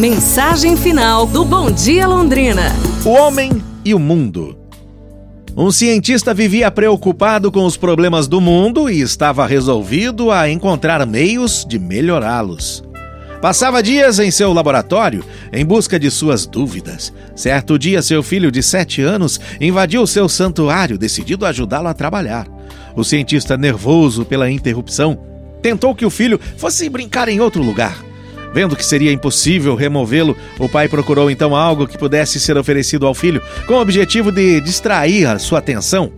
Mensagem final do Bom Dia Londrina. O homem e o mundo. Um cientista vivia preocupado com os problemas do mundo e estava resolvido a encontrar meios de melhorá-los. Passava dias em seu laboratório em busca de suas dúvidas. Certo dia, seu filho de sete anos invadiu seu santuário, decidido ajudá-lo a trabalhar. O cientista, nervoso pela interrupção, tentou que o filho fosse brincar em outro lugar. Vendo que seria impossível removê-lo, o pai procurou então algo que pudesse ser oferecido ao filho, com o objetivo de distrair a sua atenção.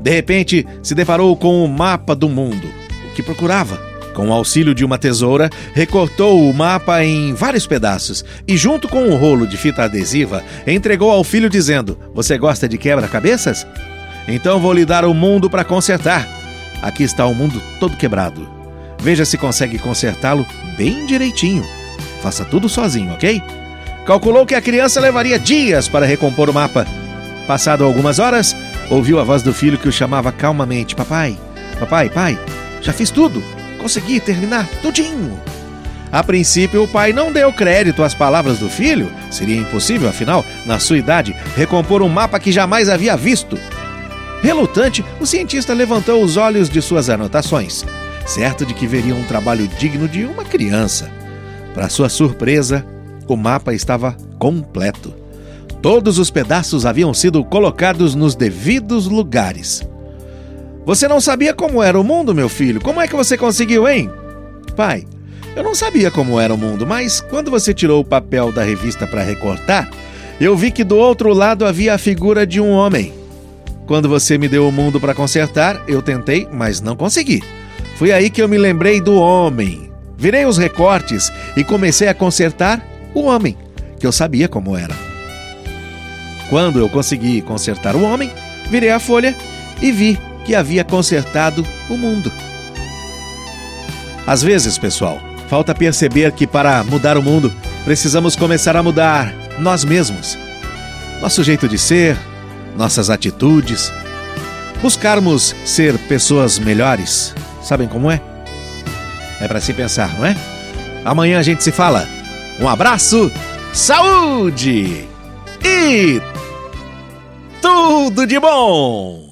De repente, se deparou com o mapa do mundo. O que procurava? Com o auxílio de uma tesoura, recortou o mapa em vários pedaços e, junto com um rolo de fita adesiva, entregou ao filho dizendo: Você gosta de quebra-cabeças? Então vou lhe dar o mundo para consertar. Aqui está o mundo todo quebrado. Veja se consegue consertá-lo bem direitinho. Faça tudo sozinho, ok? Calculou que a criança levaria dias para recompor o mapa. Passado algumas horas, ouviu a voz do filho que o chamava calmamente: Papai, papai, pai, já fiz tudo. Consegui terminar tudinho. A princípio, o pai não deu crédito às palavras do filho. Seria impossível, afinal, na sua idade, recompor um mapa que jamais havia visto. Relutante, o cientista levantou os olhos de suas anotações, certo de que veria um trabalho digno de uma criança. Para sua surpresa, o mapa estava completo. Todos os pedaços haviam sido colocados nos devidos lugares. Você não sabia como era o mundo, meu filho? Como é que você conseguiu, hein? Pai, eu não sabia como era o mundo, mas quando você tirou o papel da revista para recortar, eu vi que do outro lado havia a figura de um homem. Quando você me deu o mundo para consertar, eu tentei, mas não consegui. Foi aí que eu me lembrei do homem. Virei os recortes e comecei a consertar o homem, que eu sabia como era. Quando eu consegui consertar o homem, virei a folha e vi que havia consertado o mundo. Às vezes, pessoal, falta perceber que para mudar o mundo, precisamos começar a mudar nós mesmos. Nosso jeito de ser, nossas atitudes. Buscarmos ser pessoas melhores. Sabem como é? É para se pensar, não é? Amanhã a gente se fala. Um abraço, saúde e tudo de bom!